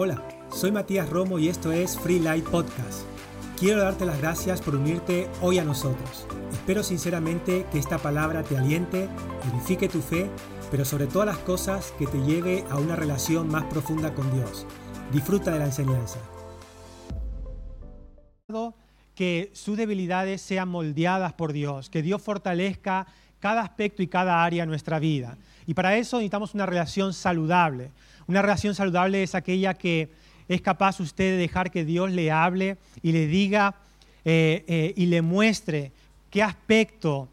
Hola, soy Matías Romo y esto es Free Light Podcast. Quiero darte las gracias por unirte hoy a nosotros. Espero sinceramente que esta palabra te aliente, edifique tu fe, pero sobre todas las cosas que te lleve a una relación más profunda con Dios. Disfruta de la enseñanza. Que sus debilidades sean moldeadas por Dios, que Dios fortalezca cada aspecto y cada área de nuestra vida. Y para eso necesitamos una relación saludable. Una relación saludable es aquella que es capaz usted de dejar que Dios le hable y le diga eh, eh, y le muestre qué aspecto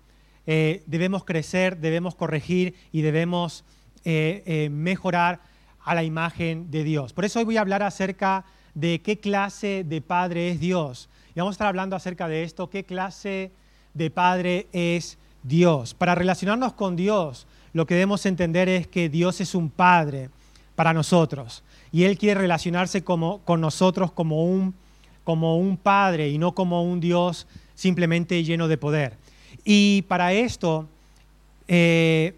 eh, debemos crecer, debemos corregir y debemos mejorar a la imagen de Dios. Por eso hoy voy a hablar acerca de qué clase de padre es Dios. Y vamos a estar hablando acerca de esto, qué clase de padre es Dios. Para relacionarnos con Dios, lo que debemos entender es que Dios es un padre para nosotros. Y Él quiere relacionarse como, con nosotros como un, como un Padre y no como un Dios simplemente lleno de poder. Y para esto eh,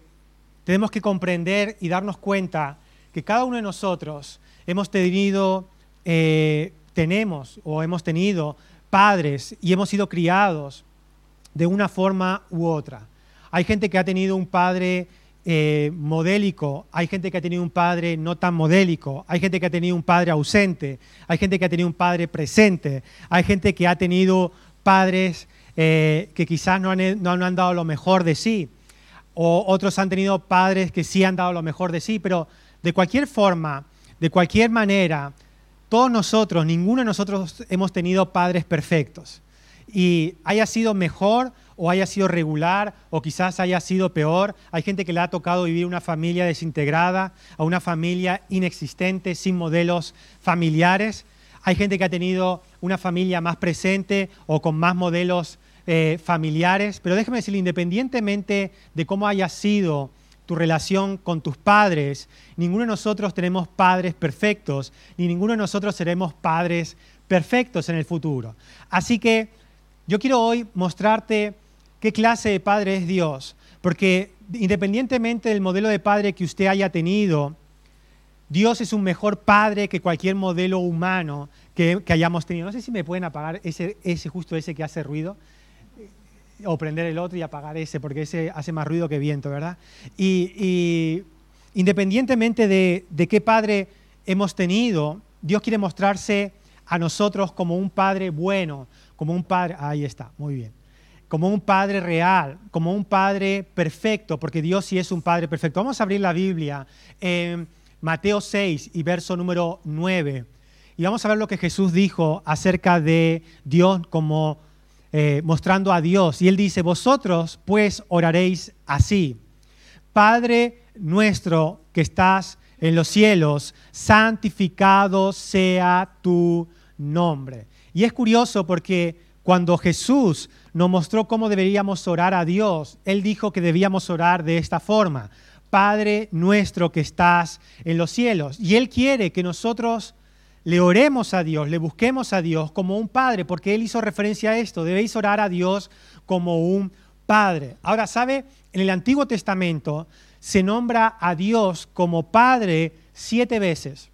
tenemos que comprender y darnos cuenta que cada uno de nosotros hemos tenido, eh, tenemos o hemos tenido padres y hemos sido criados de una forma u otra. Hay gente que ha tenido un padre eh, modélico, hay gente que ha tenido un padre no tan modélico, hay gente que ha tenido un padre ausente, hay gente que ha tenido un padre presente, hay gente que ha tenido padres eh, que quizás no han, no han dado lo mejor de sí, o otros han tenido padres que sí han dado lo mejor de sí, pero de cualquier forma, de cualquier manera, todos nosotros, ninguno de nosotros hemos tenido padres perfectos. Y haya sido mejor o haya sido regular o quizás haya sido peor. Hay gente que le ha tocado vivir una familia desintegrada, a una familia inexistente, sin modelos familiares. Hay gente que ha tenido una familia más presente o con más modelos eh, familiares. Pero déjeme decirle, independientemente de cómo haya sido tu relación con tus padres, ninguno de nosotros tenemos padres perfectos, ni ninguno de nosotros seremos padres perfectos en el futuro. Así que yo quiero hoy mostrarte qué clase de padre es Dios. Porque independientemente del modelo de padre que usted haya tenido, Dios es un mejor padre que cualquier modelo humano que, hayamos tenido. No sé si me pueden apagar ese, ese, justo ese que hace ruido, o prender el otro y apagar ese, porque ese hace más ruido que viento, ¿verdad? Y, independientemente de, de qué padre hemos tenido, Dios quiere mostrarse a nosotros como un padre bueno, como un padre, ahí está, muy bien como un Padre real, como un Padre perfecto, porque Dios sí es un Padre perfecto. Vamos a abrir la Biblia en Mateo 6 y verso número 9. Y vamos a ver lo que Jesús dijo acerca de Dios como eh, mostrando a Dios. Y él dice, vosotros pues oraréis así. Padre nuestro que estás en los cielos, santificado sea tu nombre. Y es curioso porque cuando Jesús nos mostró cómo deberíamos orar a Dios, Él dijo que debíamos orar de esta forma. Padre nuestro que estás en los cielos. Y Él quiere que nosotros le oremos a Dios, le busquemos a Dios como un Padre, porque Él hizo referencia a esto. Debéis orar a Dios como un Padre. Ahora, ¿sabe? En el Antiguo Testamento se nombra a Dios como Padre siete veces.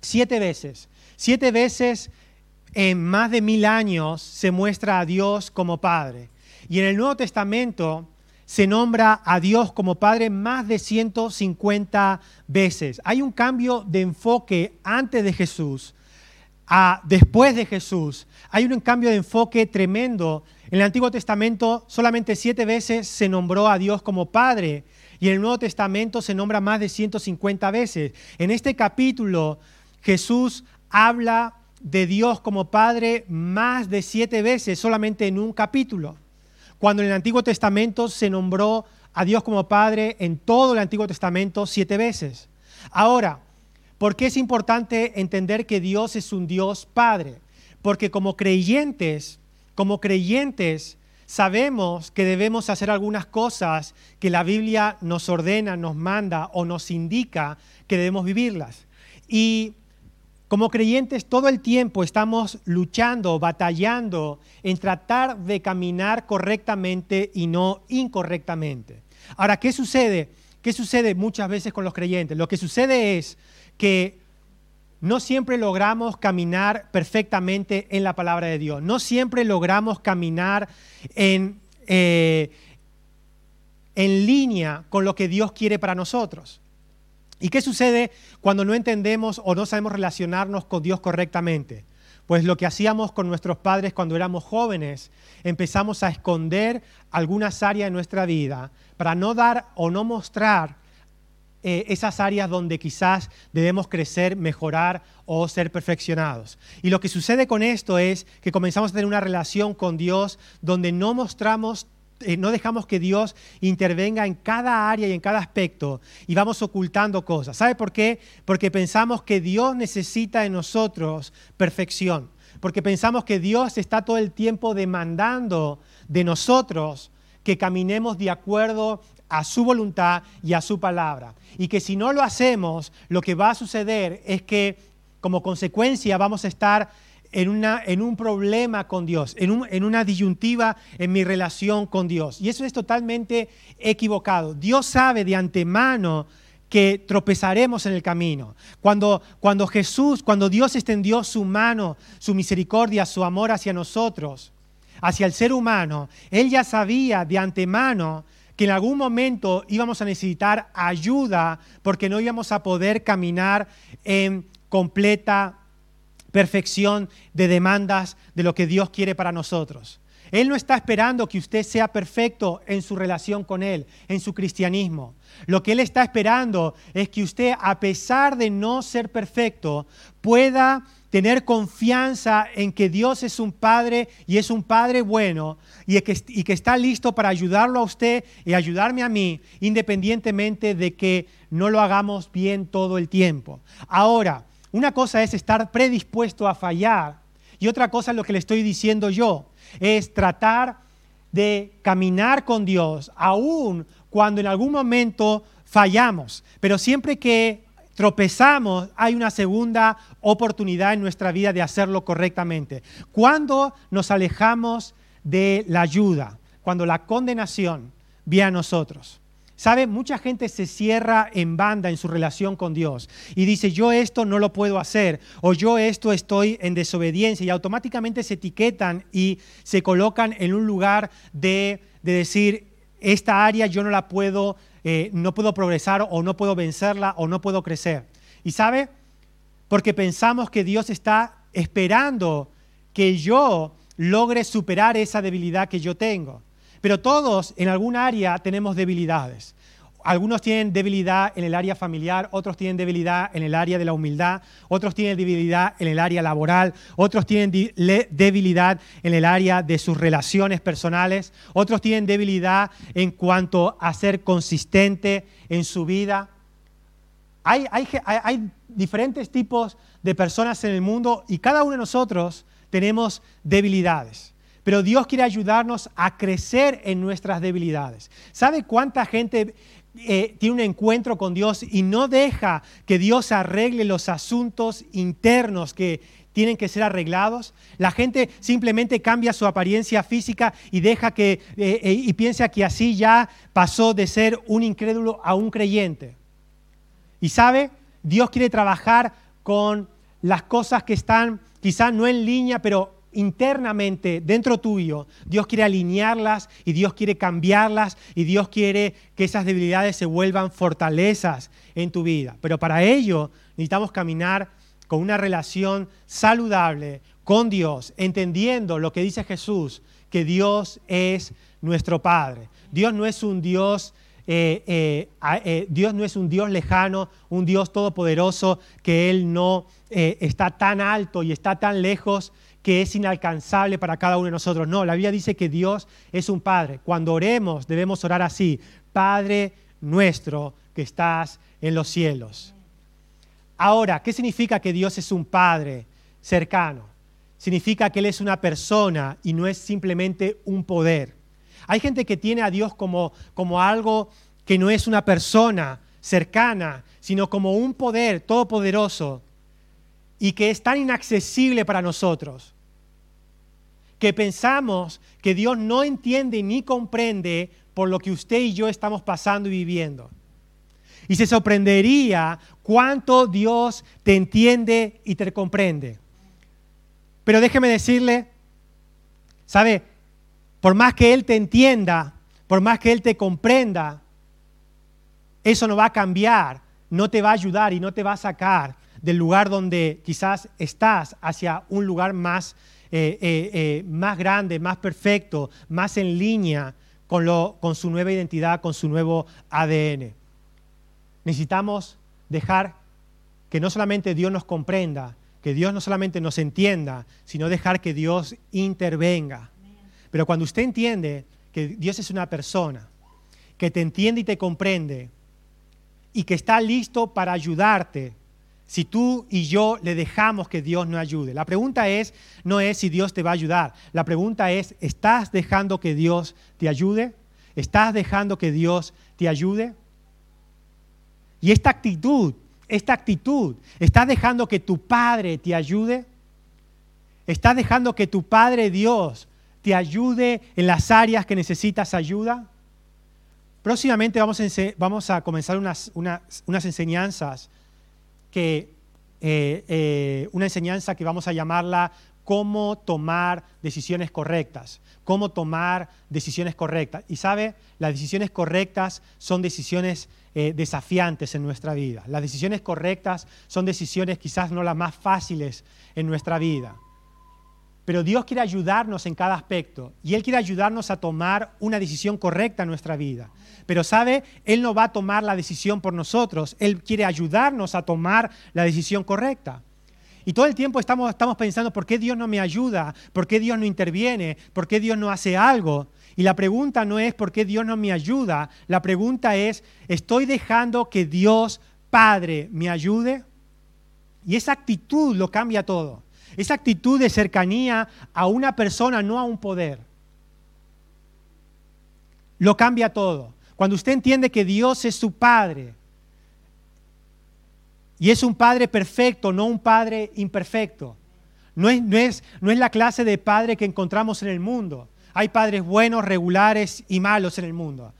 Siete veces. Siete veces en más de mil años se muestra a Dios como Padre. Y en el Nuevo Testamento se nombra a Dios como Padre más de 150 veces. Hay un cambio de enfoque antes de Jesús a después de Jesús. Hay un cambio de enfoque tremendo. En el Antiguo Testamento solamente siete veces se nombró a Dios como Padre y en el Nuevo Testamento se nombra más de 150 veces. En este capítulo Jesús habla de Dios como Padre más de siete veces solamente en un capítulo, cuando en el Antiguo Testamento se nombró a Dios como Padre en todo el Antiguo Testamento siete veces. Ahora, ¿por qué es importante entender que Dios es un Dios Padre? Porque como creyentes, como creyentes, sabemos que debemos hacer algunas cosas que la Biblia nos ordena, nos manda o nos indica que debemos vivirlas. Y como creyentes todo el tiempo estamos luchando, batallando en tratar de caminar correctamente y no incorrectamente. Ahora, ¿qué sucede? ¿Qué sucede muchas veces con los creyentes? Lo que sucede es que no siempre logramos caminar perfectamente en la palabra de Dios. No siempre logramos caminar en, eh, en línea con lo que Dios quiere para nosotros. ¿Y qué sucede cuando no entendemos o no sabemos relacionarnos con Dios correctamente? Pues lo que hacíamos con nuestros padres cuando éramos jóvenes, empezamos a esconder algunas áreas de nuestra vida para no dar o no mostrar eh, esas áreas donde quizás debemos crecer, mejorar o ser perfeccionados. Y lo que sucede con esto es que comenzamos a tener una relación con Dios donde no mostramos eh, no dejamos que Dios intervenga en cada área y en cada aspecto y vamos ocultando cosas. ¿Sabe por qué? Porque pensamos que Dios necesita de nosotros perfección. Porque pensamos que Dios está todo el tiempo demandando de nosotros que caminemos de acuerdo a su voluntad y a su palabra. Y que si no lo hacemos, lo que va a suceder es que como consecuencia vamos a estar en, en un problema con Dios, en, en una disyuntiva en mi relación con Dios. Y eso es totalmente equivocado. Dios sabe de antemano que tropezaremos en el camino. Cuando, cuando Jesús, cuando Dios extendió su mano, su misericordia, su amor hacia nosotros, hacia el ser humano, Él ya sabía de antemano que en algún momento íbamos a necesitar ayuda porque no íbamos a poder caminar en completa perfección de demandas de lo que Dios quiere para nosotros. Él no está esperando que usted sea perfecto en su relación con Él, en su cristianismo. Lo que Él está esperando es que usted, a pesar de no ser perfecto, pueda tener confianza en que Dios es un Padre y es un Padre bueno y que, está listo para ayudarlo a usted y ayudarme a mí, independientemente de que no lo hagamos bien todo el tiempo. Ahora, una cosa es estar predispuesto a fallar y otra cosa es lo que le estoy diciendo yo, es tratar de caminar con Dios, aun cuando en algún momento fallamos, pero siempre que tropezamos, hay una segunda oportunidad en nuestra vida de hacerlo correctamente. Cuando nos alejamos de la ayuda, cuando la condenación viene a nosotros. ¿Sabe? Mucha gente se cierra en banda en su relación con Dios y dice, yo esto no lo puedo hacer o yo esto estoy en desobediencia y automáticamente se etiquetan y se colocan en un lugar de, decir, esta área yo no la puedo eh, no puedo progresar o no puedo vencerla o no puedo crecer. ¿Y sabe? Porque pensamos que Dios está esperando que yo logre superar esa debilidad que yo tengo. Pero todos en algún área tenemos debilidades. Algunos tienen debilidad en el área familiar, otros tienen debilidad en el área de la humildad, otros tienen debilidad en el área laboral, otros tienen debilidad en el área de sus relaciones personales, otros tienen debilidad en cuanto a ser consistente en su vida. Hay, hay diferentes tipos de personas en el mundo y cada uno de nosotros tenemos debilidades. Pero Dios quiere ayudarnos a crecer en nuestras debilidades. ¿Sabe cuánta gente eh, tiene un encuentro con Dios y no deja que Dios arregle los asuntos internos que tienen que ser arreglados. La gente simplemente cambia su apariencia física y deja que eh, eh, y piensa que así ya pasó de ser un incrédulo a un creyente. Y sabe, Dios quiere trabajar con las cosas que están quizás no en línea, pero internamente, dentro tuyo, Dios quiere alinearlas y Dios quiere cambiarlas y Dios quiere que esas debilidades se vuelvan fortalezas en tu vida. Pero para ello necesitamos caminar con una relación saludable con Dios, entendiendo lo que dice Jesús, que Dios es nuestro Padre. Dios no es un Dios eh, eh, eh, Dios no es un Dios lejano, un Dios todopoderoso, que Él no está tan alto y está tan lejos que es inalcanzable para cada uno de nosotros. No, la Biblia dice que Dios es un Padre. Cuando oremos debemos orar así, Padre nuestro que estás en los cielos. Ahora, ¿qué significa que Dios es un Padre cercano? Significa que Él es una persona y no es simplemente un poder. Hay gente que tiene a Dios como, como algo que no es una persona cercana, sino como un poder todopoderoso y que es tan inaccesible para nosotros que pensamos que Dios no entiende ni comprende por lo que usted y yo estamos pasando y viviendo. y se sorprendería cuánto Dios te entiende y te comprende. Pero déjeme decirle, ¿sabe? Por más que Él te entienda, por más que Él te comprenda, eso no va a cambiar, no te va a ayudar y no te va a sacar del lugar donde quizás estás hacia un lugar más, eh, eh, eh, más grande, más perfecto, más en línea con, lo, con su nueva identidad, con su nuevo ADN. Necesitamos dejar que no solamente Dios nos comprenda, que Dios no solamente nos entienda, sino dejar que Dios intervenga. Pero cuando usted entiende que Dios es una persona, que te entiende y te comprende, y que está listo para ayudarte, si tú y yo le dejamos que Dios nos ayude. La pregunta es, no es si Dios te va a ayudar. La pregunta es, ¿estás dejando que Dios te ayude? ¿Estás dejando que Dios te ayude? Y esta actitud, esta actitud, ¿estás dejando que tu Padre te ayude? ¿Estás dejando que tu Padre Dios te ayude en las áreas que necesitas ayuda? Próximamente vamos a, comenzar unas enseñanzas que eh, eh, una enseñanza que vamos a llamarla cómo tomar decisiones correctas, cómo tomar decisiones correctas. Y sabe, las decisiones correctas son decisiones eh, desafiantes en nuestra vida. Las decisiones correctas son decisiones quizás no las más fáciles en nuestra vida. Pero Dios quiere ayudarnos en cada aspecto y Él quiere ayudarnos a tomar una decisión correcta en nuestra vida. Pero sabe, Él no va a tomar la decisión por nosotros, Él quiere ayudarnos a tomar la decisión correcta. Y todo el tiempo estamos, estamos pensando, ¿por qué Dios no me ayuda? ¿Por qué Dios no interviene? ¿Por qué Dios no hace algo? Y la pregunta no es por qué Dios no me ayuda, la pregunta es, ¿estoy dejando que Dios Padre me ayude? Y esa actitud lo cambia todo. Esa actitud de cercanía a una persona, no a un poder. Lo cambia todo. Cuando usted entiende que Dios es su Padre y es un Padre perfecto, no un Padre imperfecto. No es, no es, no es la clase de Padre que encontramos en el mundo. Hay padres buenos, regulares y malos en el mundo.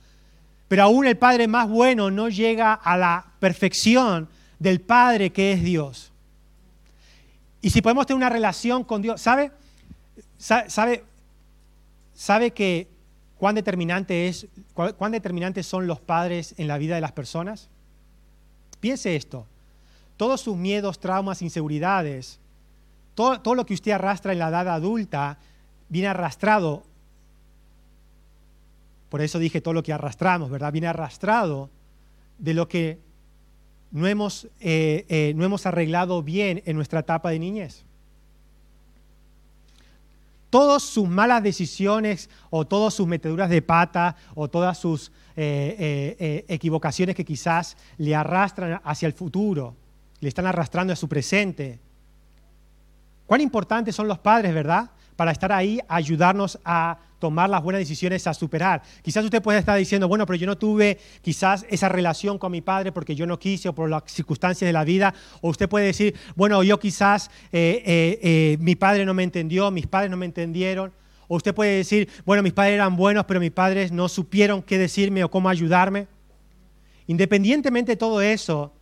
Pero aún el Padre más bueno no llega a la perfección del Padre que es Dios. Y si podemos tener una relación con Dios, ¿sabe? ¿Sabe, sabe que cuán determinante es, cuán determinantes son los padres en la vida de las personas? Piense esto. Todos sus miedos, traumas, inseguridades, todo, todo lo que usted arrastra en la edad adulta viene arrastrado. Por eso dije todo lo que arrastramos, ¿verdad? Viene arrastrado de lo que no hemos, eh, eh, no hemos arreglado bien en nuestra etapa de niñez. Todas sus malas decisiones o todas sus meteduras de pata o todas sus eh, equivocaciones que quizás le arrastran hacia el futuro, le están arrastrando a su presente. Cuán importantes son los padres, ¿verdad? Para estar ahí, ayudarnos a tomar las buenas decisiones a superar. Quizás usted puede estar diciendo, bueno, pero yo no tuve quizás esa relación con mi padre porque yo no quise o por las circunstancias de la vida. O usted puede decir, bueno, yo quizás eh, eh, eh, mi padre no me entendió, mis padres no me entendieron. O usted puede decir, bueno, mis padres eran buenos, pero mis padres no supieron qué decirme o cómo ayudarme. Independientemente de todo eso,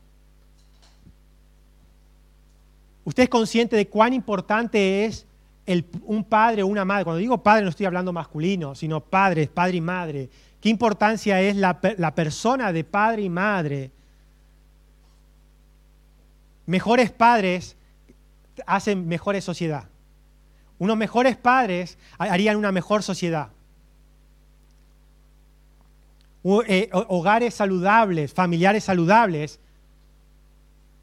usted es consciente de cuán importante es un padre o una madre, cuando digo padre no estoy hablando masculino, sino padres, padre y madre, qué importancia es la, la persona de padre y madre. Mejores padres hacen mejores sociedad. Unos mejores padres harían una mejor sociedad. Eh, hogares saludables, familiares saludables,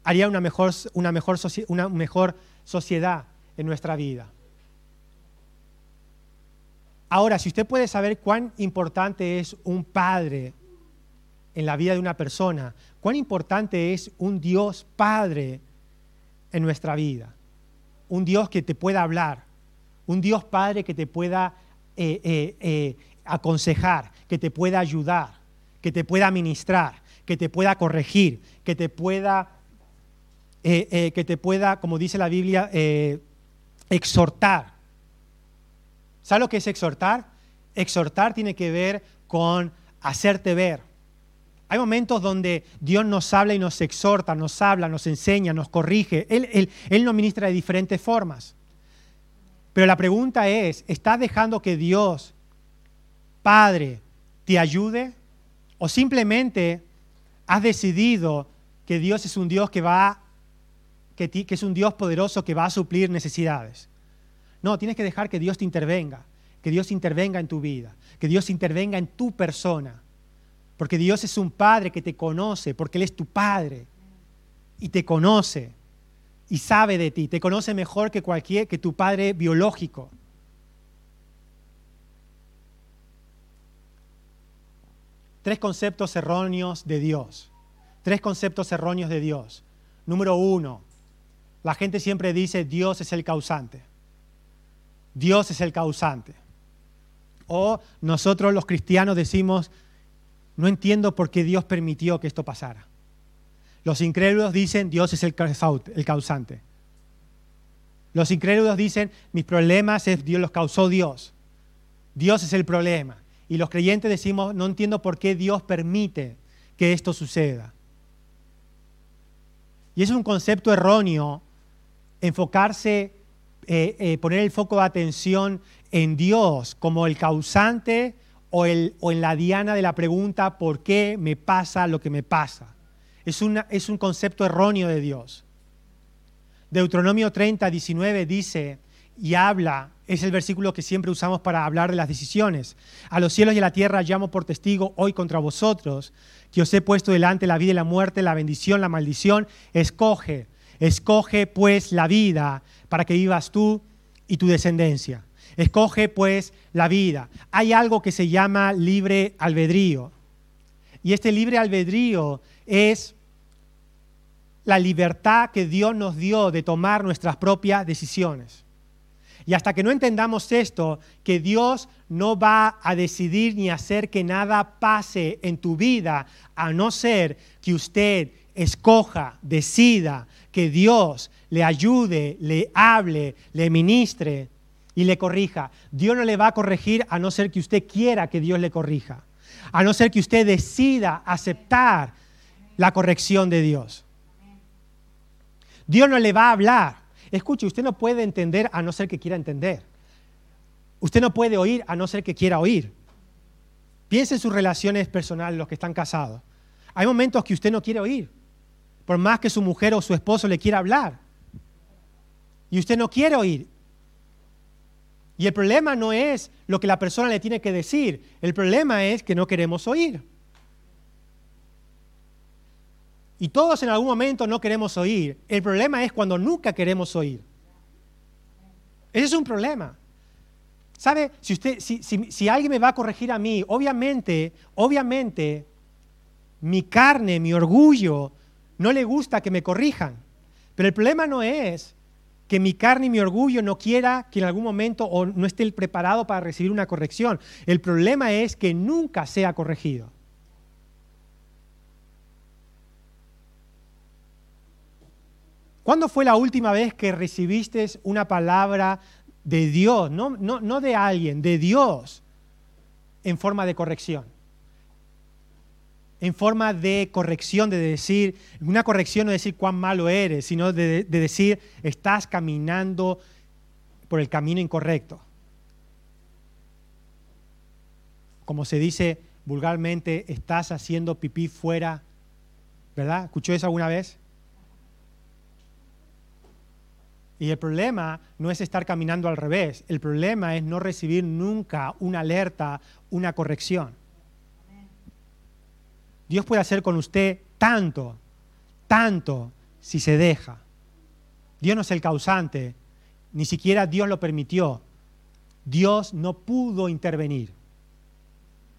harían una mejor, una mejor, una mejor sociedad en nuestra vida. Ahora, si usted puede saber cuán importante es un padre en la vida de una persona, cuán importante es un Dios Padre en nuestra vida, un Dios que te pueda hablar, un Dios Padre que te pueda eh, eh, eh, aconsejar, que te pueda ayudar, que te pueda ministrar, que te pueda corregir, que te pueda, que te pueda como dice la Biblia, exhortar ¿Sabes lo que es exhortar? Exhortar tiene que ver con hacerte ver, Hay momentos donde Dios nos habla y nos exhorta, nos habla, nos enseña, nos corrige. Él, nos ministra de diferentes formas. Pero la pregunta es, ¿estás dejando que Dios, Padre, te ayude? ¿O simplemente has decidido que Dios es un Dios que va, que es un Dios poderoso que va a suplir necesidades? No, tienes que dejar que Dios te intervenga, que Dios intervenga en tu vida, que Dios intervenga en tu persona. Porque Dios es un Padre que te conoce, porque Él es tu Padre y te conoce y sabe de ti, te conoce mejor que cualquier que tu padre biológico. Tres conceptos erróneos de Dios. Tres conceptos erróneos de Dios. Número uno, la gente siempre dice Dios es el causante. Dios es el causante. O nosotros los cristianos decimos, no entiendo por qué Dios permitió que esto pasara. Los incrédulos dicen, Dios es el causante. Los incrédulos dicen, mis problemas es Dios los causó Dios. Dios es el problema. Y los creyentes decimos, no entiendo por qué Dios permite que esto suceda. Y es un concepto erróneo enfocarse eh, eh, poner el foco de atención en Dios como el causante o, el, o, en la diana de la pregunta ¿por qué me pasa lo que me pasa? Es, es un concepto erróneo de Dios. Deuteronomio 30, 19 dice y habla, es el versículo que siempre usamos para hablar de las decisiones. A los cielos y a la tierra llamo por testigo hoy contra vosotros, que os he puesto delante la vida y la muerte, la bendición, la maldición. Escoge, escoge pues la vida para que vivas tú y tu descendencia. Escoge pues la vida. Hay algo que se llama libre albedrío. Y este libre albedrío es la libertad que Dios nos dio de tomar nuestras propias decisiones. Y hasta que no entendamos esto, que Dios no va a decidir ni hacer que nada pase en tu vida, a no ser que usted escoja, decida que Dios le ayude, le hable, le ministre y le corrija. Dios no le va a corregir a no ser que usted quiera que Dios le corrija, a no ser que usted decida aceptar la corrección de Dios. Dios no le va a hablar. Escuche, usted no puede entender a no ser que quiera entender. Usted no puede oír a no ser que quiera oír. Piense en sus relaciones personales, los que están casados. Hay momentos que usted no quiere oír, por más que su mujer o su esposo le quiera hablar y usted no quiere oír. Y el problema no es lo que la persona le tiene que decir, el problema es que no queremos oír. Y todos en algún momento no queremos oír. El problema es cuando nunca queremos oír. Ese es un problema. ¿Sabe? Si, usted, si, si alguien me va a corregir a mí, obviamente, obviamente, mi carne, mi orgullo, no le gusta que me corrijan. Pero el problema no es que mi carne y mi orgullo no quiera que en algún momento o no esté preparado para recibir una corrección. El problema es que nunca sea corregido. ¿Cuándo fue la última vez que recibiste una palabra de Dios, no, no, no de alguien, de Dios, en forma de corrección? En forma de corrección, de decir, una corrección no decir cuán malo eres, sino de, decir, estás caminando por el camino incorrecto. Como se dice vulgarmente, estás haciendo pipí fuera, ¿verdad? ¿Escuchó eso alguna vez? Y el problema no es estar caminando al revés, el problema es no recibir nunca una alerta, una corrección. Dios puede hacer con usted tanto, tanto, si se deja. Dios no es el causante, ni siquiera Dios lo permitió. Dios no pudo intervenir,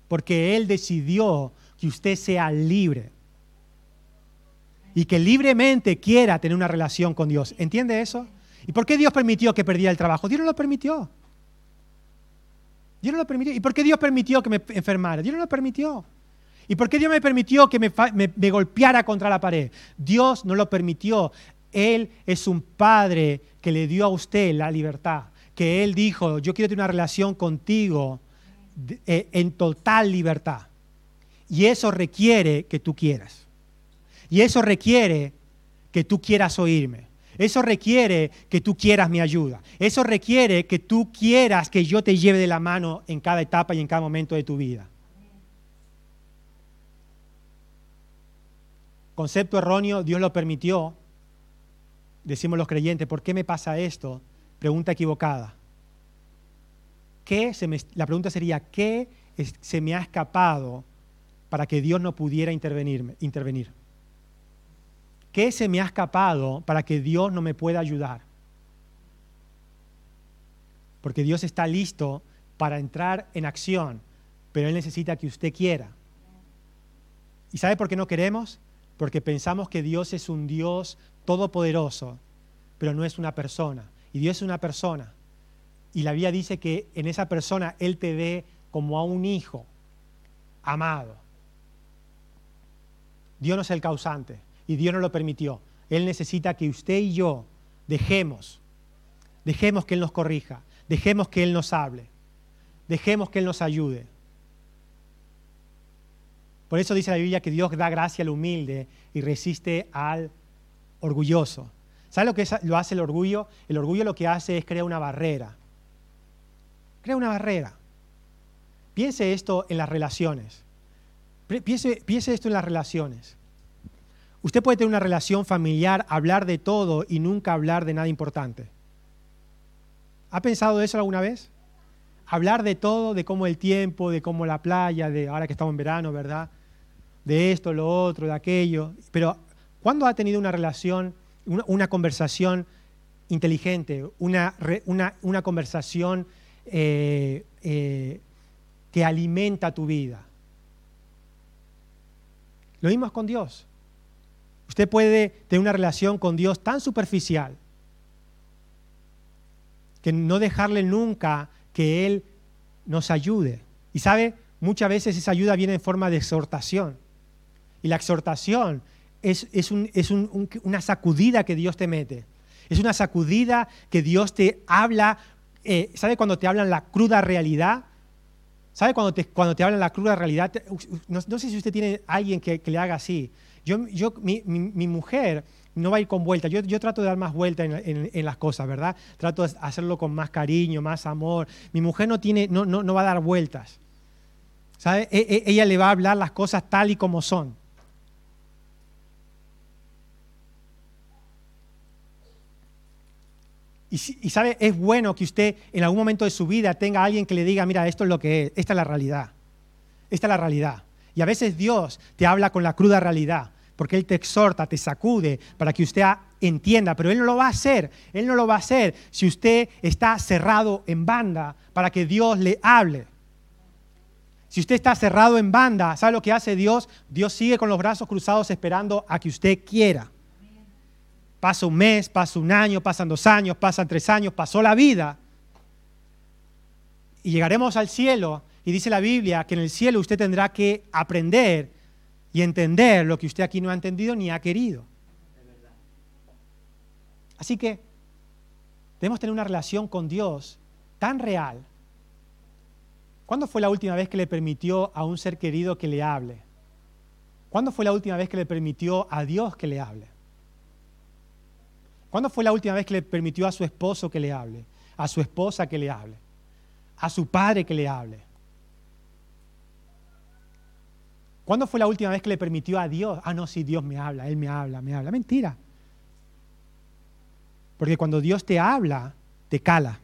porque Él decidió que usted sea libre y que libremente quiera tener una relación con Dios. ¿Entiende eso? ¿Y por qué Dios permitió que perdiera el trabajo? Dios no lo permitió. Dios no lo permitió. ¿Y por qué Dios permitió que me enfermara? Dios no lo permitió. ¿Y por qué Dios me permitió que me, golpeara contra la pared? Dios no lo permitió. Él es un padre que le dio a usted la libertad. Que Él dijo, yo quiero tener una relación contigo eh, en total libertad. Y eso requiere que tú quieras. Y eso requiere que tú quieras oírme. Eso requiere que tú quieras mi ayuda. Eso requiere que tú quieras que yo te lleve de la mano en cada etapa y en cada momento de tu vida. Concepto erróneo, Dios lo permitió. Decimos los creyentes, ¿por qué me pasa esto? Pregunta equivocada. ¿Qué se la pregunta sería, ¿qué se me ha escapado para que Dios no pudiera intervenirme, intervenir? ¿Qué se me ha escapado para que Dios no me pueda ayudar? Porque Dios está listo para entrar en acción, pero Él necesita que usted quiera. ¿Y sabe por qué no queremos? Porque pensamos que Dios es un Dios todopoderoso, pero no es una persona. Y Dios es una persona. Y la Biblia dice que en esa persona Él te ve como a un hijo amado. Dios no es el causante y Dios no lo permitió. Él necesita que usted y yo dejemos, dejemos que Él nos corrija, dejemos que Él nos hable, dejemos que Él nos ayude. Por eso dice la Biblia que Dios da gracia al humilde y resiste al orgulloso. ¿Sabe lo que lo hace el orgullo? El orgullo lo que hace es crear una barrera. Crea una barrera. Piense esto en las relaciones. Piense, piense esto en las relaciones. Usted puede tener una relación familiar, hablar de todo y nunca hablar de nada importante. ¿Ha pensado eso alguna vez? Hablar de todo, de cómo el tiempo, de cómo la playa, de ahora que estamos en verano, ¿verdad? De esto, lo otro, de aquello. Pero, ¿cuándo ha tenido una relación, una, conversación inteligente, una, una, conversación eh, eh, que alimenta tu vida? Lo mismo es con Dios. Usted puede tener una relación con Dios tan superficial que no dejarle nunca que Él nos ayude. Y sabe, muchas veces esa ayuda viene en forma de exhortación. Y la exhortación es, una sacudida que Dios te mete. Es una sacudida que Dios te habla. Eh, ¿Sabe cuando te hablan la cruda realidad? ¿Sabe cuando te, cuando te hablan la cruda realidad? No, sé si usted tiene alguien que le haga así. Yo, yo, mi, mi, mujer no va a ir con vuelta. Yo, yo trato de dar más vuelta en, en, las cosas, ¿verdad? Trato de hacerlo con más cariño, más amor. Mi mujer no, tiene, no, no, no va a dar vueltas. ¿Sabe? E, e, ella le va a hablar las cosas tal y como son. Y, sabe, es bueno que usted en algún momento de su vida tenga a alguien que le diga, mira, esto es lo que es, esta es la realidad. Esta es la realidad. Y a veces Dios te habla con la cruda realidad, porque Él te exhorta, te sacude para que usted entienda, pero Él no lo va a hacer. Él no lo va a hacer si usted está cerrado en banda para que Dios le hable. Si usted está cerrado en banda, ¿sabe lo que hace Dios? Dios sigue con los brazos cruzados esperando a que usted quiera. Pasa un mes, pasa un año, pasan dos años, pasan tres años, pasó la vida. Y llegaremos al cielo y dice la Biblia que en el cielo usted tendrá que aprender y entender lo que usted aquí no ha entendido ni ha querido. Así que debemos tener una relación con Dios tan real. ¿Cuándo fue la última vez que le permitió a un ser querido que le hable? ¿Cuándo fue la última vez que le permitió a Dios que le hable? ¿Cuándo fue la última vez que le permitió a su esposo que le hable? A su esposa que le hable? A su padre que le hable? ¿Cuándo fue la última vez que le permitió a Dios? Ah, no, sí, Dios me habla, Él me habla, me habla. Mentira. Porque cuando Dios te habla, te cala.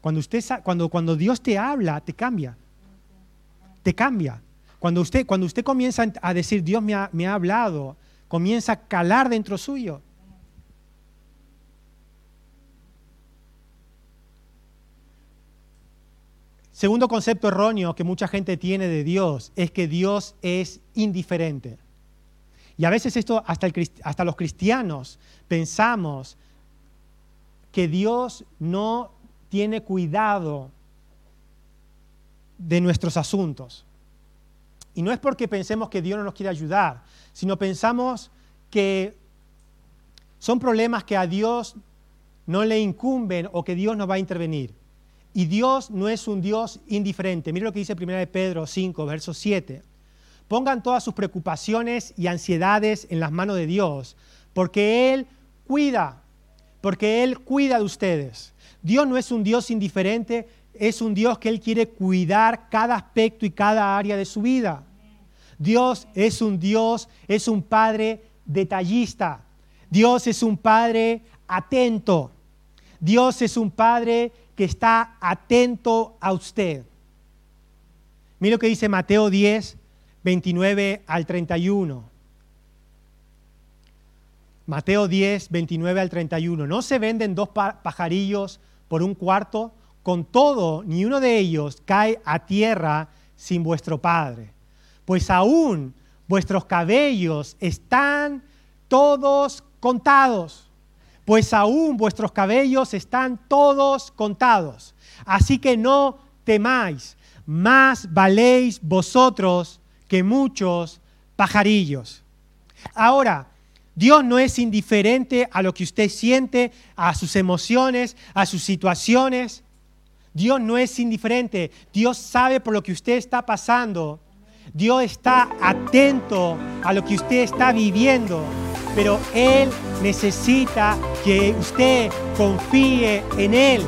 Cuando, usted, cuando, cuando Dios te habla, te cambia. Te cambia. Cuando usted, cuando usted comienza a decir, Dios me ha, me ha hablado, comienza a calar dentro suyo. Segundo concepto erróneo que mucha gente tiene de Dios es que Dios es indiferente. Y a veces esto, hasta, hasta los cristianos, pensamos que Dios no tiene cuidado de nuestros asuntos. Y no es porque pensemos que Dios no nos quiere ayudar, sino pensamos que son problemas que a Dios no le incumben o que Dios no va a intervenir. Y Dios no es un Dios indiferente. Mire lo que dice 1 Pedro 5, verso 7. Pongan todas sus preocupaciones y ansiedades en las manos de Dios, porque Él cuida, porque Él cuida de ustedes. Dios no es un Dios indiferente, es un Dios que Él quiere cuidar cada aspecto y cada área de su vida. Dios es un Dios, es un Padre detallista. Dios es un Padre atento. Dios es un Padre que está atento a usted. Mira lo que dice Mateo 10, 29 al 31. Mateo 10, 29 al 31. ¿No se venden dos pajarillos por un cuarto? Con todo, ni uno de ellos cae a tierra sin vuestro Padre. Pues aún vuestros cabellos están todos contados. Pues aún vuestros cabellos están todos contados. Así que no temáis, más valéis vosotros que muchos pajarillos. Ahora, Dios no es indiferente a lo que usted siente, a sus emociones, a sus situaciones. Dios no es indiferente. Dios sabe por lo que usted está pasando. Dios está atento a lo que usted está viviendo. Pero Él necesita que usted confíe en Él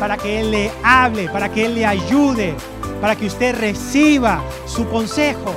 para que Él le hable, para que Él le ayude, para que usted reciba su consejo.